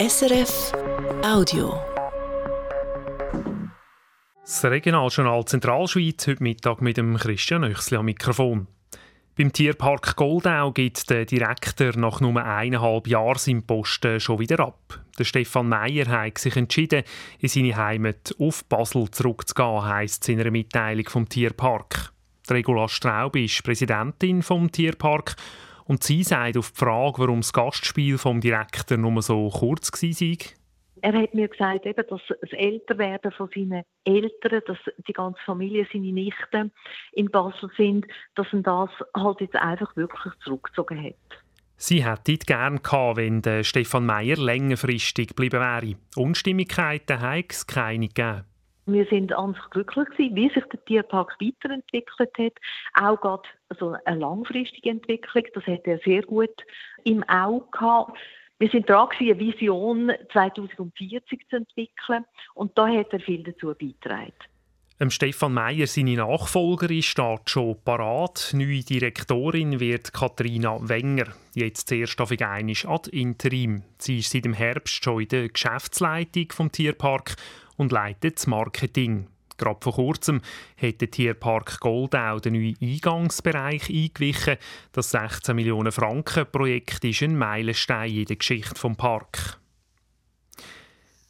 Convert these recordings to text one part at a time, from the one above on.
SRF Audio. Das Regionaljournal Zentralschweiz heute Mittag mit dem Christian Öchsli am Mikrofon. Beim Tierpark Goldau gibt der Direktor nach nur eineinhalb Jahren seinen Posten schon wieder ab. Der Stefan Meyer hat sich entschieden, in seine Heimat auf Basel zurückzugehen, heisst es in einer Mitteilung vom Tierpark. Regula Straub ist Präsidentin vom Tierpark und sie sagt auf die Frage, warum das Gastspiel vom Direktor nur so kurz war. Er hat mir gesagt, eben, dass das Älterwerden von seinen Eltern, dass die ganze Familie, seine Nichten in Basel sind, dass er das halt jetzt einfach wirklich zurückgezogen hat. Sie hätte es gerne gehabt, wenn Stefan Meyer längerfristig geblieben wäre. Unstimmigkeiten habe es keine gegeben. Wir sind an sich glücklich gewesen, wie sich der Tierpark weiterentwickelt hat. Auch gerade so eine langfristige Entwicklung, das hat er sehr gut im Auge gehabt. Wir sind dran, eine Vision 2040 zu entwickeln und da hat er viel dazu beigetragen. Ähm, Stefan Meyer, seine Nachfolgerin, steht schon parat. Neue Direktorin wird Katharina Wenger. Jetzt zuerst auf einisch ad interim. Sie ist seit dem Herbst schon in der Geschäftsleitung vom Tierpark und leitet das Marketing. Gerade vor kurzem hat der Tierpark Goldau den neuen Eingangsbereich eingewichen. Das 16 Millionen Franken Projekt ist ein Meilenstein in der Geschichte des Parks.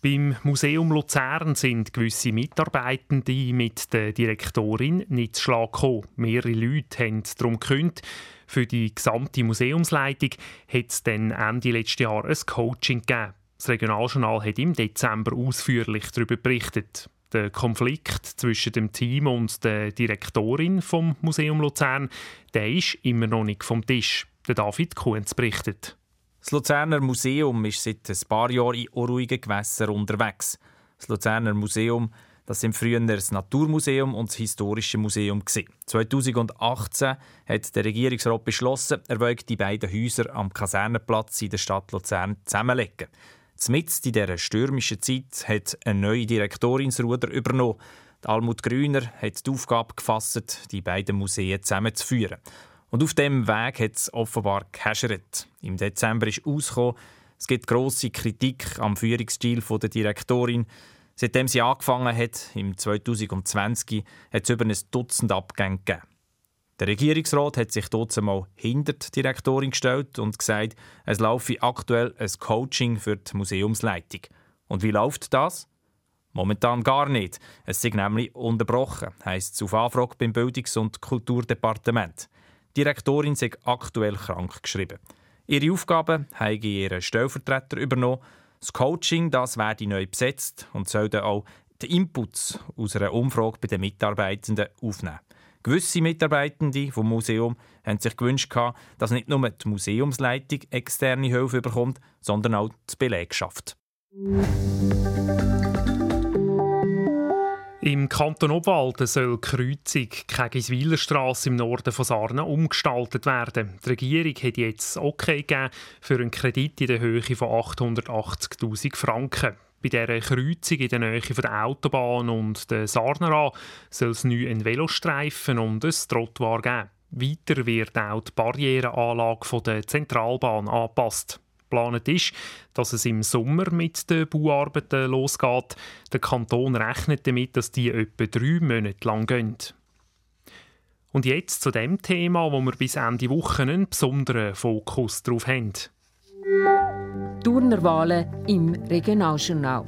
Beim Museum Luzern sind gewisse Mitarbeitende mit der Direktorin nicht zu Schlag gekommen. Mehrere Leute haben darum gekündigt. Für die gesamte Museumsleitung hat es dann Ende letzten Jahr ein Coaching gegeben. Das Regionaljournal hat im Dezember ausführlich darüber berichtet. Der Konflikt zwischen dem Team und der Direktorin vom Museum Luzern, der ist immer noch nicht vom Tisch. Der David Kuhns berichtet. Das Luzerner Museum ist seit ein paar Jahren in unruhigen Gewässern unterwegs. Das Luzerner Museum das sind früher das Naturmuseum und das Historische Museum. 2018 hat der Regierungsrat beschlossen, er wolle die beiden Häuser am Kasernenplatz in der Stadt Luzern zusammenlegen. Zumindest in dieser stürmischen Zeit hat eine neue Direktorin das Ruder übernommen. Almut Grüner hat die Aufgabe gefasst, die beiden Museen zusammenzuführen. Und auf dem Weg hat es offenbar gehäschert. Im Dezember ist ausgekommen, es gibt grosse Kritik am Führungsstil der Direktorin. Seitdem sie angefangen hat, im 2020, hat es über ein Dutzend Abgänge gegeben. Der Regierungsrat hat sich dort einmal hinter die Direktorin gestellt und gesagt, es laufe aktuell ein Coaching für die Museumsleitung. Und wie läuft das? Momentan gar nicht. Es ist nämlich unterbrochen, heisst es auf Anfrage beim Bildungs- und Kulturdepartement. Die Direktorin sei aktuell krank geschrieben. Ihre Aufgaben haben ihre Stellvertreter übernommen. Das Coaching das werde neu besetzt und soll dann auch die Inputs aus einer Umfrage bei den Mitarbeitenden aufnehmen. Gewisse Mitarbeitende vom Museum haben sich gewünscht, dass nicht nur die Museumsleitung externe Hilfe bekommt, sondern auch die Belegschaft. Im Kanton Obwalden soll die Kreuzung Kegiswiler Straße im Norden von Sarnen umgestaltet werden. Die Regierung hat jetzt okay gegeben für einen Kredit in der Höhe von 880.000 Franken. Bei dieser Kreuzung in der Nähe von der Autobahn und der Sarnera soll es neu einen Velostreifen und ein Trottoir geben. Weiter wird auch die Barrierenanlage der Zentralbahn angepasst. Geplant ist, dass es im Sommer mit den Bauarbeiten losgeht. Der Kanton rechnet damit, dass die etwa drei Monate lang gehen. Und jetzt zu dem Thema, wo wir bis Ende Woche einen besonderen Fokus drauf haben. Turnerwahlen im Regionaljournal.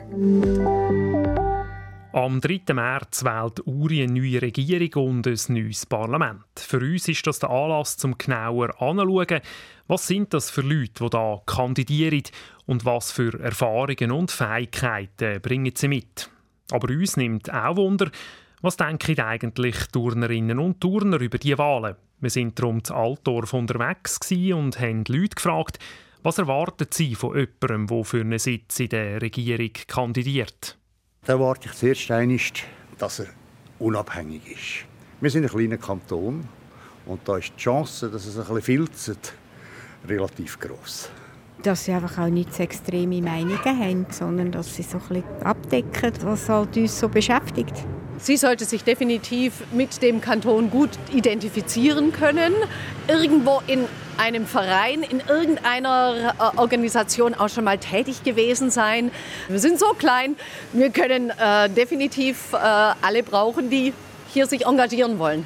Am 3. März wählt Uri eine neue Regierung und ein neues Parlament. Für uns ist das der Anlass, zum genauer anzuschauen, was sind das für Leute, die da kandidieren und was für Erfahrungen und Fähigkeiten bringen sie mit. Aber uns nimmt auch Wunder, was denken eigentlich Turnerinnen und Turner über die Wahlen? Wir sind darum zu Altdorf unterwegs und haben Leute gefragt, was erwarten Sie von jemandem, der für einen Sitz in der Regierung kandidiert? Da erwarte ich zuerst einmal, dass er unabhängig ist. Wir sind ein kleiner Kanton und da ist die Chance, dass es ein bisschen filzt, relativ groß. Dass sie einfach auch nicht so extreme Meinungen haben, sondern dass sie so ein bisschen abdecken, was halt uns so beschäftigt. Sie sollte sich definitiv mit dem Kanton gut identifizieren können, irgendwo in einem Verein, in irgendeiner äh, Organisation auch schon mal tätig gewesen sein. Wir sind so klein, wir können äh, definitiv äh, alle brauchen, die hier sich engagieren wollen.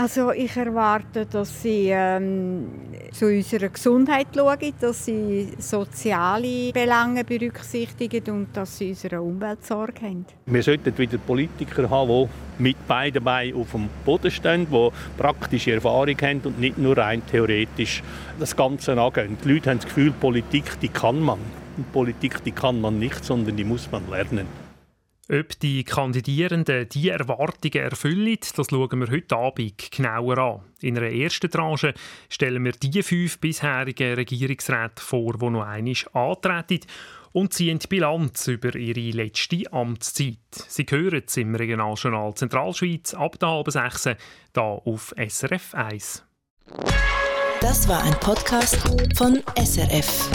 Also ich erwarte, dass sie ähm, zu unserer Gesundheit schauen, dass sie soziale Belange berücksichtigen und dass sie unsere Umwelt Sorge haben. Wir sollten wieder Politiker haben, die mit beiden Beinen auf dem Boden stehen, die praktische Erfahrung haben und nicht nur rein theoretisch das Ganze angehen. Die Leute haben das Gefühl, Politik die kann man. Und Politik die kann man nicht, sondern die muss man lernen. Ob die Kandidierenden diese Erwartungen erfüllen, das schauen wir heute Abend genauer an. In einer ersten Tranche stellen wir die fünf bisherigen Regierungsräte vor, die noch einmal antreten und ziehen die Bilanz über ihre letzte Amtszeit. Sie hören es im Regionaljournal Zentralschweiz ab der halben sechs, hier auf SRF 1. Das war ein Podcast von SRF.